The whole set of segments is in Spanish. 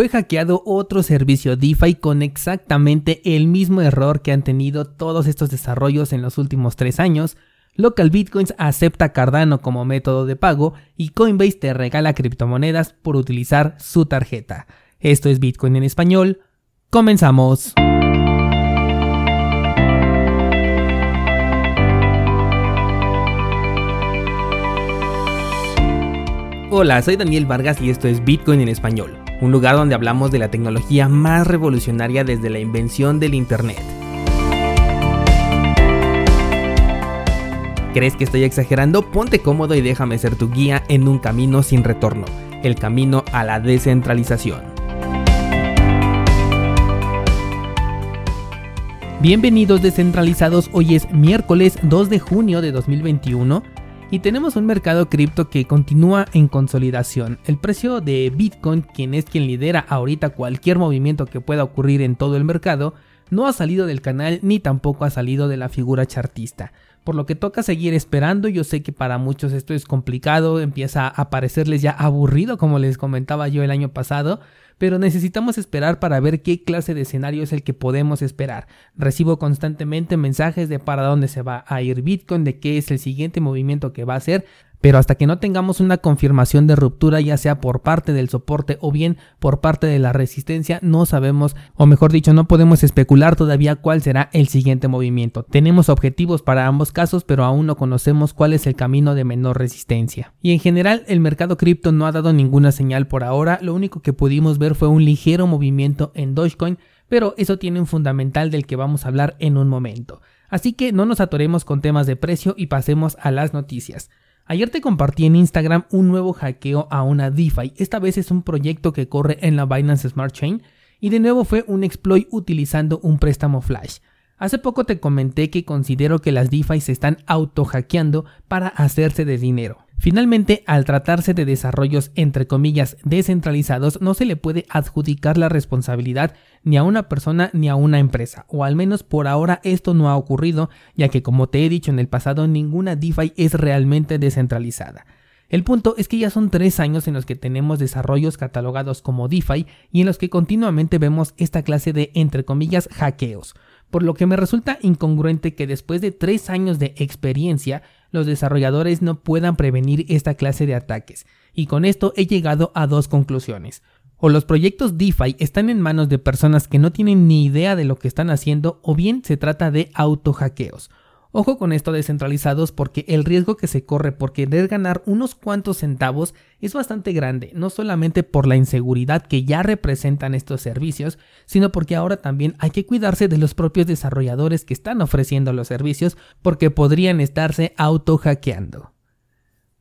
fue hackeado otro servicio DeFi con exactamente el mismo error que han tenido todos estos desarrollos en los últimos tres años. Local Bitcoins acepta Cardano como método de pago y Coinbase te regala criptomonedas por utilizar su tarjeta. Esto es Bitcoin en español. Comenzamos. Hola, soy Daniel Vargas y esto es Bitcoin en español un lugar donde hablamos de la tecnología más revolucionaria desde la invención del Internet. ¿Crees que estoy exagerando? Ponte cómodo y déjame ser tu guía en un camino sin retorno, el camino a la descentralización. Bienvenidos descentralizados, hoy es miércoles 2 de junio de 2021 y tenemos un mercado cripto que continúa en consolidación. El precio de Bitcoin, quien es quien lidera ahorita cualquier movimiento que pueda ocurrir en todo el mercado, no ha salido del canal ni tampoco ha salido de la figura chartista. Por lo que toca seguir esperando, yo sé que para muchos esto es complicado, empieza a parecerles ya aburrido como les comentaba yo el año pasado, pero necesitamos esperar para ver qué clase de escenario es el que podemos esperar. Recibo constantemente mensajes de para dónde se va a ir Bitcoin, de qué es el siguiente movimiento que va a hacer, pero hasta que no tengamos una confirmación de ruptura, ya sea por parte del soporte o bien por parte de la resistencia, no sabemos, o mejor dicho, no podemos especular todavía cuál será el siguiente movimiento. Tenemos objetivos para ambos casos, pero aún no conocemos cuál es el camino de menor resistencia. Y en general, el mercado cripto no ha dado ninguna señal por ahora, lo único que pudimos ver fue un ligero movimiento en Dogecoin, pero eso tiene un fundamental del que vamos a hablar en un momento. Así que no nos atoremos con temas de precio y pasemos a las noticias. Ayer te compartí en Instagram un nuevo hackeo a una DeFi. Esta vez es un proyecto que corre en la Binance Smart Chain y de nuevo fue un exploit utilizando un préstamo flash. Hace poco te comenté que considero que las DeFi se están auto hackeando para hacerse de dinero. Finalmente, al tratarse de desarrollos entre comillas descentralizados, no se le puede adjudicar la responsabilidad ni a una persona ni a una empresa, o al menos por ahora esto no ha ocurrido, ya que como te he dicho en el pasado, ninguna DeFi es realmente descentralizada. El punto es que ya son tres años en los que tenemos desarrollos catalogados como DeFi y en los que continuamente vemos esta clase de entre comillas hackeos por lo que me resulta incongruente que después de tres años de experiencia los desarrolladores no puedan prevenir esta clase de ataques, y con esto he llegado a dos conclusiones. O los proyectos DeFi están en manos de personas que no tienen ni idea de lo que están haciendo, o bien se trata de auto hackeos. Ojo con esto descentralizados porque el riesgo que se corre por querer ganar unos cuantos centavos es bastante grande, no solamente por la inseguridad que ya representan estos servicios, sino porque ahora también hay que cuidarse de los propios desarrolladores que están ofreciendo los servicios porque podrían estarse auto hackeando.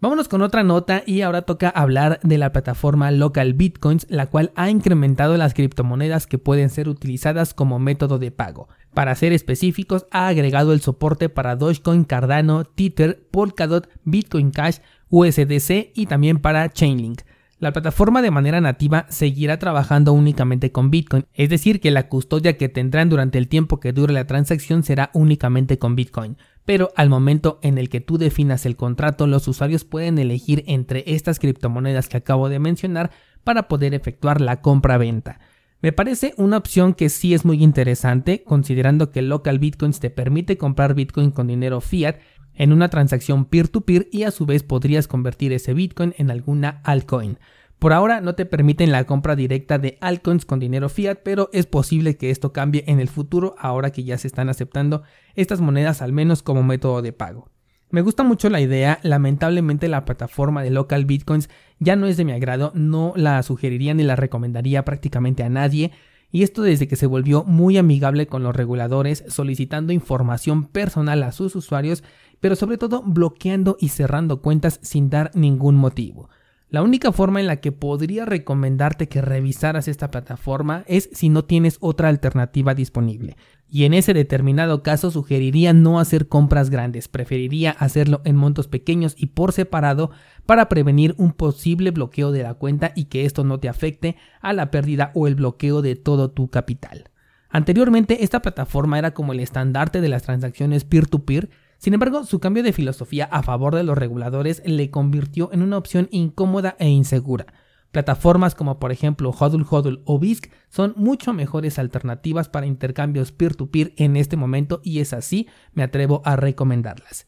Vámonos con otra nota y ahora toca hablar de la plataforma Local Bitcoins, la cual ha incrementado las criptomonedas que pueden ser utilizadas como método de pago. Para ser específicos, ha agregado el soporte para Dogecoin, Cardano, Tether, Polkadot, Bitcoin Cash, USDC y también para Chainlink. La plataforma de manera nativa seguirá trabajando únicamente con Bitcoin, es decir, que la custodia que tendrán durante el tiempo que dure la transacción será únicamente con Bitcoin pero al momento en el que tú definas el contrato, los usuarios pueden elegir entre estas criptomonedas que acabo de mencionar para poder efectuar la compra-venta. Me parece una opción que sí es muy interesante, considerando que Local Bitcoins te permite comprar Bitcoin con dinero fiat en una transacción peer-to-peer -peer y a su vez podrías convertir ese Bitcoin en alguna altcoin. Por ahora no te permiten la compra directa de altcoins con dinero fiat, pero es posible que esto cambie en el futuro ahora que ya se están aceptando estas monedas al menos como método de pago. Me gusta mucho la idea, lamentablemente la plataforma de local bitcoins ya no es de mi agrado, no la sugeriría ni la recomendaría prácticamente a nadie, y esto desde que se volvió muy amigable con los reguladores, solicitando información personal a sus usuarios, pero sobre todo bloqueando y cerrando cuentas sin dar ningún motivo. La única forma en la que podría recomendarte que revisaras esta plataforma es si no tienes otra alternativa disponible. Y en ese determinado caso sugeriría no hacer compras grandes, preferiría hacerlo en montos pequeños y por separado para prevenir un posible bloqueo de la cuenta y que esto no te afecte a la pérdida o el bloqueo de todo tu capital. Anteriormente esta plataforma era como el estandarte de las transacciones peer-to-peer, peer sin embargo, su cambio de filosofía a favor de los reguladores le convirtió en una opción incómoda e insegura. Plataformas como por ejemplo Hodl Hodl o BISC son mucho mejores alternativas para intercambios peer-to-peer en este momento y es así me atrevo a recomendarlas.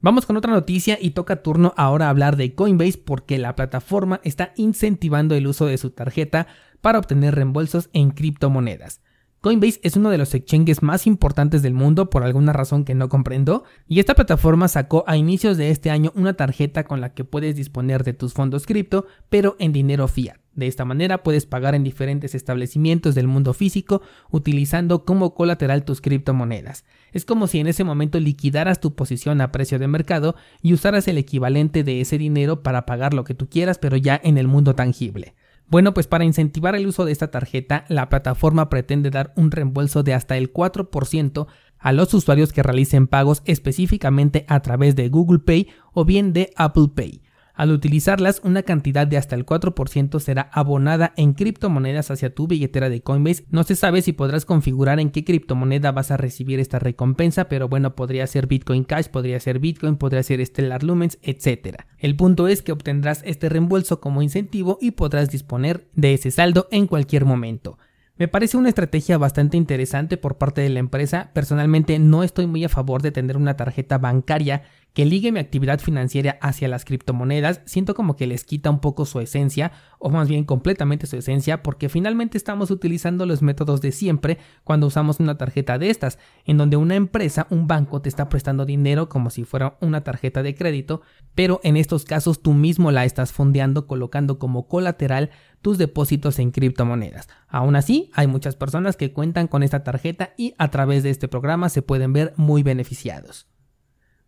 Vamos con otra noticia y toca turno ahora hablar de Coinbase porque la plataforma está incentivando el uso de su tarjeta para obtener reembolsos en criptomonedas. Coinbase es uno de los exchanges más importantes del mundo por alguna razón que no comprendo, y esta plataforma sacó a inicios de este año una tarjeta con la que puedes disponer de tus fondos cripto, pero en dinero fiat. De esta manera puedes pagar en diferentes establecimientos del mundo físico utilizando como colateral tus criptomonedas. Es como si en ese momento liquidaras tu posición a precio de mercado y usaras el equivalente de ese dinero para pagar lo que tú quieras, pero ya en el mundo tangible. Bueno, pues para incentivar el uso de esta tarjeta, la plataforma pretende dar un reembolso de hasta el 4% a los usuarios que realicen pagos específicamente a través de Google Pay o bien de Apple Pay. Al utilizarlas, una cantidad de hasta el 4% será abonada en criptomonedas hacia tu billetera de Coinbase. No se sabe si podrás configurar en qué criptomoneda vas a recibir esta recompensa, pero bueno, podría ser Bitcoin Cash, podría ser Bitcoin, podría ser Stellar Lumens, etc. El punto es que obtendrás este reembolso como incentivo y podrás disponer de ese saldo en cualquier momento. Me parece una estrategia bastante interesante por parte de la empresa. Personalmente no estoy muy a favor de tener una tarjeta bancaria que ligue mi actividad financiera hacia las criptomonedas, siento como que les quita un poco su esencia, o más bien completamente su esencia, porque finalmente estamos utilizando los métodos de siempre cuando usamos una tarjeta de estas, en donde una empresa, un banco te está prestando dinero como si fuera una tarjeta de crédito, pero en estos casos tú mismo la estás fondeando colocando como colateral tus depósitos en criptomonedas. Aún así, hay muchas personas que cuentan con esta tarjeta y a través de este programa se pueden ver muy beneficiados.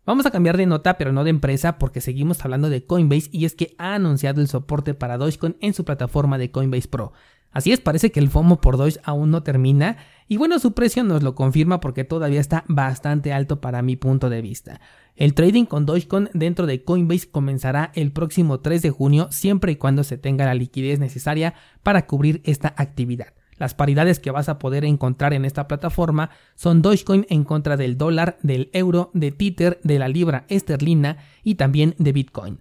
Vamos a cambiar de nota, pero no de empresa, porque seguimos hablando de Coinbase y es que ha anunciado el soporte para Dogecoin en su plataforma de Coinbase Pro. Así es, parece que el FOMO por Doge aún no termina y bueno, su precio nos lo confirma porque todavía está bastante alto para mi punto de vista. El trading con Dogecoin dentro de Coinbase comenzará el próximo 3 de junio siempre y cuando se tenga la liquidez necesaria para cubrir esta actividad. Las paridades que vas a poder encontrar en esta plataforma son Dogecoin en contra del dólar, del euro, de Tether, de la libra esterlina y también de Bitcoin.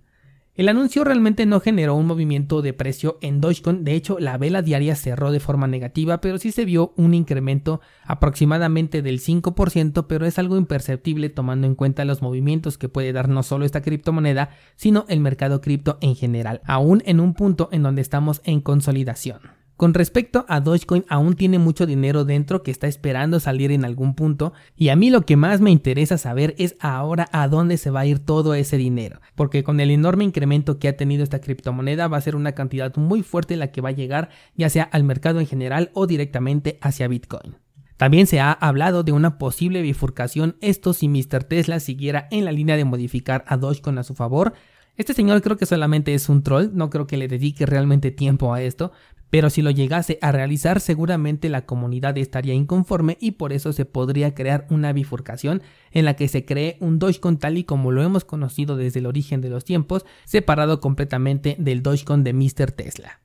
El anuncio realmente no generó un movimiento de precio en Dogecoin, de hecho la vela diaria cerró de forma negativa, pero sí se vio un incremento aproximadamente del 5%, pero es algo imperceptible tomando en cuenta los movimientos que puede dar no solo esta criptomoneda, sino el mercado cripto en general, aún en un punto en donde estamos en consolidación. Con respecto a Dogecoin, aún tiene mucho dinero dentro que está esperando salir en algún punto y a mí lo que más me interesa saber es ahora a dónde se va a ir todo ese dinero, porque con el enorme incremento que ha tenido esta criptomoneda va a ser una cantidad muy fuerte la que va a llegar ya sea al mercado en general o directamente hacia Bitcoin. También se ha hablado de una posible bifurcación, esto si Mr. Tesla siguiera en la línea de modificar a Dogecoin a su favor, este señor creo que solamente es un troll, no creo que le dedique realmente tiempo a esto, pero si lo llegase a realizar seguramente la comunidad estaría inconforme y por eso se podría crear una bifurcación en la que se cree un Dogecoin tal y como lo hemos conocido desde el origen de los tiempos, separado completamente del Dogecoin de Mr. Tesla.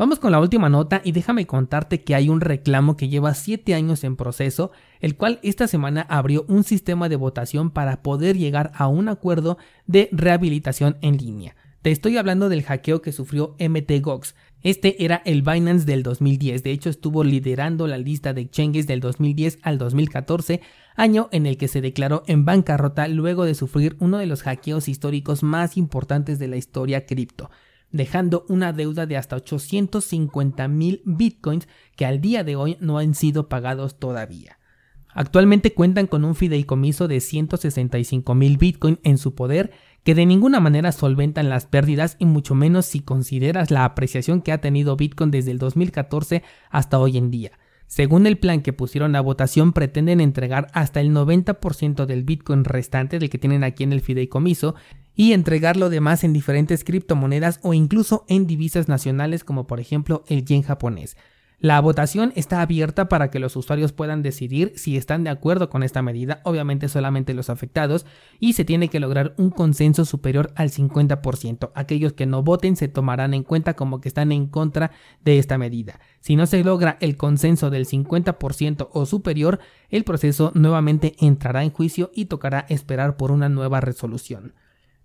Vamos con la última nota y déjame contarte que hay un reclamo que lleva 7 años en proceso, el cual esta semana abrió un sistema de votación para poder llegar a un acuerdo de rehabilitación en línea. Te estoy hablando del hackeo que sufrió MTGOX, este era el Binance del 2010, de hecho estuvo liderando la lista de exchanges del 2010 al 2014, año en el que se declaró en bancarrota luego de sufrir uno de los hackeos históricos más importantes de la historia cripto, dejando una deuda de hasta 850 mil bitcoins que al día de hoy no han sido pagados todavía. Actualmente cuentan con un fideicomiso de 165 mil en su poder que de ninguna manera solventan las pérdidas y mucho menos si consideras la apreciación que ha tenido Bitcoin desde el 2014 hasta hoy en día. Según el plan que pusieron a votación, pretenden entregar hasta el 90% del Bitcoin restante del que tienen aquí en el fideicomiso y entregar lo demás en diferentes criptomonedas o incluso en divisas nacionales como por ejemplo el yen japonés. La votación está abierta para que los usuarios puedan decidir si están de acuerdo con esta medida, obviamente solamente los afectados, y se tiene que lograr un consenso superior al 50%. Aquellos que no voten se tomarán en cuenta como que están en contra de esta medida. Si no se logra el consenso del 50% o superior, el proceso nuevamente entrará en juicio y tocará esperar por una nueva resolución.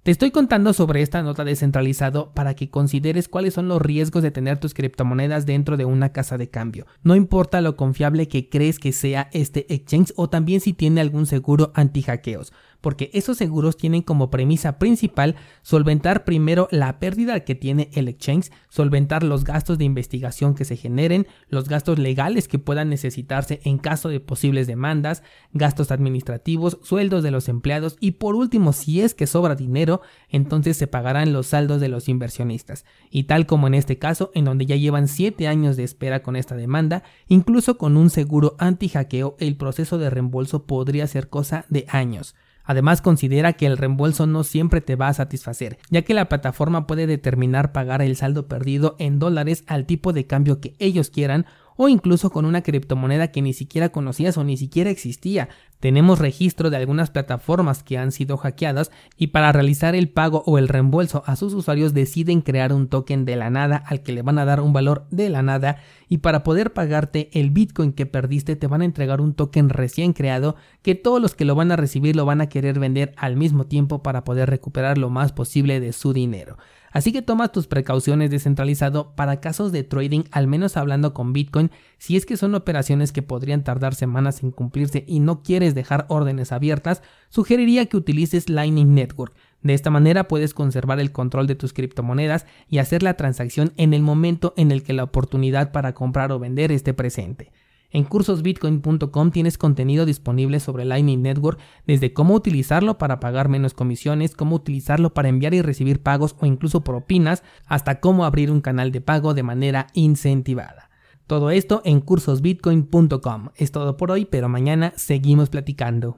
Te estoy contando sobre esta nota descentralizado para que consideres cuáles son los riesgos de tener tus criptomonedas dentro de una casa de cambio. No importa lo confiable que crees que sea este exchange o también si tiene algún seguro anti-hackeos porque esos seguros tienen como premisa principal solventar primero la pérdida que tiene el exchange, solventar los gastos de investigación que se generen, los gastos legales que puedan necesitarse en caso de posibles demandas, gastos administrativos, sueldos de los empleados y por último, si es que sobra dinero, entonces se pagarán los saldos de los inversionistas. Y tal como en este caso, en donde ya llevan 7 años de espera con esta demanda, incluso con un seguro anti-hackeo, el proceso de reembolso podría ser cosa de años. Además considera que el reembolso no siempre te va a satisfacer, ya que la plataforma puede determinar pagar el saldo perdido en dólares al tipo de cambio que ellos quieran o incluso con una criptomoneda que ni siquiera conocías o ni siquiera existía. Tenemos registro de algunas plataformas que han sido hackeadas y para realizar el pago o el reembolso a sus usuarios deciden crear un token de la nada al que le van a dar un valor de la nada y para poder pagarte el Bitcoin que perdiste te van a entregar un token recién creado que todos los que lo van a recibir lo van a querer vender al mismo tiempo para poder recuperar lo más posible de su dinero. Así que toma tus precauciones descentralizado para casos de trading, al menos hablando con Bitcoin, si es que son operaciones que podrían tardar semanas en cumplirse y no quieres dejar órdenes abiertas, sugeriría que utilices Lightning Network. De esta manera puedes conservar el control de tus criptomonedas y hacer la transacción en el momento en el que la oportunidad para comprar o vender esté presente. En cursosbitcoin.com tienes contenido disponible sobre Lightning Network, desde cómo utilizarlo para pagar menos comisiones, cómo utilizarlo para enviar y recibir pagos o incluso propinas, hasta cómo abrir un canal de pago de manera incentivada. Todo esto en cursosbitcoin.com. Es todo por hoy, pero mañana seguimos platicando.